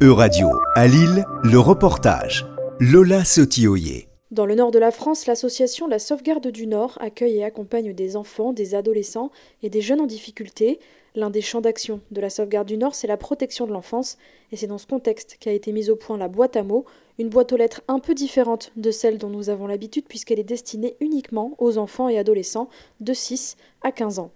E-Radio, à Lille, le reportage. Lola Sotioyer. Dans le nord de la France, l'association La Sauvegarde du Nord accueille et accompagne des enfants, des adolescents et des jeunes en difficulté. L'un des champs d'action de la Sauvegarde du Nord, c'est la protection de l'enfance. Et c'est dans ce contexte qu'a été mise au point la boîte à mots, une boîte aux lettres un peu différente de celle dont nous avons l'habitude puisqu'elle est destinée uniquement aux enfants et adolescents de 6 à 15 ans.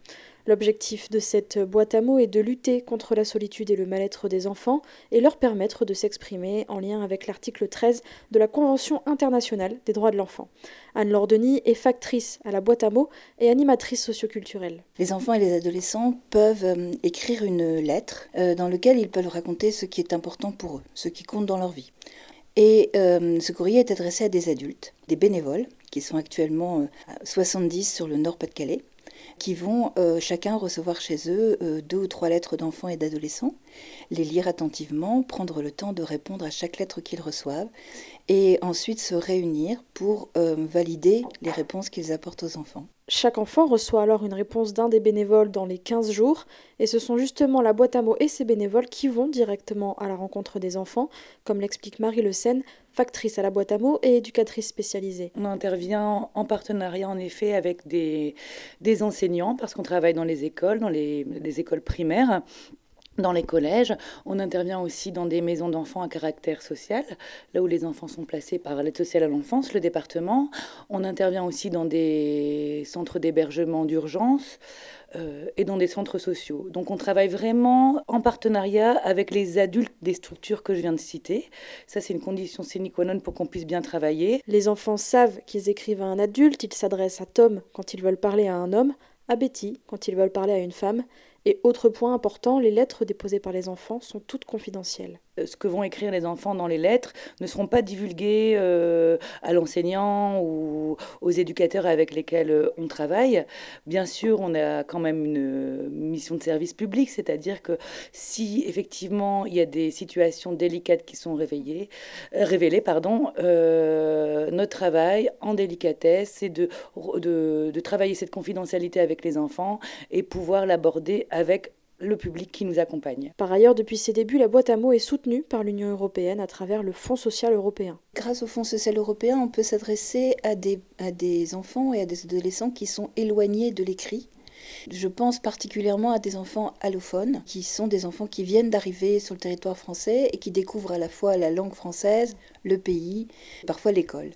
L'objectif de cette boîte à mots est de lutter contre la solitude et le mal-être des enfants et leur permettre de s'exprimer en lien avec l'article 13 de la Convention internationale des droits de l'enfant. Anne-Laure Denis est factrice à la boîte à mots et animatrice socioculturelle. Les enfants et les adolescents peuvent euh, écrire une lettre euh, dans laquelle ils peuvent raconter ce qui est important pour eux, ce qui compte dans leur vie. Et euh, ce courrier est adressé à des adultes, des bénévoles, qui sont actuellement 70 sur le Nord-Pas-de-Calais qui vont euh, chacun recevoir chez eux euh, deux ou trois lettres d'enfants et d'adolescents, les lire attentivement, prendre le temps de répondre à chaque lettre qu'ils reçoivent, et ensuite se réunir pour euh, valider les réponses qu'ils apportent aux enfants. Chaque enfant reçoit alors une réponse d'un des bénévoles dans les 15 jours, et ce sont justement la boîte à mots et ses bénévoles qui vont directement à la rencontre des enfants, comme l'explique Marie Le Seine, factrice à la boîte à mots et éducatrice spécialisée. On intervient en partenariat en effet avec des, des enseignants, parce qu'on travaille dans les écoles, dans les, les écoles primaires, dans les collèges. On intervient aussi dans des maisons d'enfants à caractère social, là où les enfants sont placés par l'aide sociale à l'enfance, le département. On intervient aussi dans des centres d'hébergement d'urgence euh, et dans des centres sociaux. Donc on travaille vraiment en partenariat avec les adultes des structures que je viens de citer. Ça, c'est une condition sine qua non pour qu'on puisse bien travailler. Les enfants savent qu'ils écrivent à un adulte, ils s'adressent à Tom quand ils veulent parler à un homme, à quand ils veulent parler à une femme, et autre point important, les lettres déposées par les enfants sont toutes confidentielles. Euh, ce que vont écrire les enfants dans les lettres ne seront pas divulgués euh, à l'enseignant ou éducateurs avec lesquels euh, on travaille. Bien sûr, on a quand même une mission de service public, c'est-à-dire que si effectivement il y a des situations délicates qui sont réveillées, révélées, pardon, notre travail en délicatesse, c'est de, de, de travailler cette confidentialité avec les enfants et pouvoir l'aborder avec le public qui nous accompagne. Par ailleurs, depuis ses débuts, la boîte à mots est soutenue par l'Union européenne à travers le Fonds social européen. Grâce au Fonds social européen, on peut s'adresser à des, à des enfants et à des adolescents qui sont éloignés de l'écrit. Je pense particulièrement à des enfants allophones, qui sont des enfants qui viennent d'arriver sur le territoire français et qui découvrent à la fois la langue française, le pays, parfois l'école.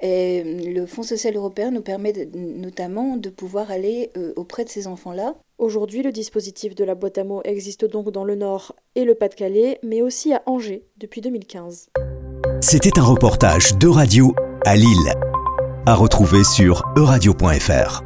Et le Fonds social européen nous permet notamment de pouvoir aller euh, auprès de ces enfants-là Aujourd'hui, le dispositif de la boîte à mots existe donc dans le Nord et le Pas-de-Calais, mais aussi à Angers depuis 2015. C'était un reportage de radio à Lille, à retrouver sur euradio.fr.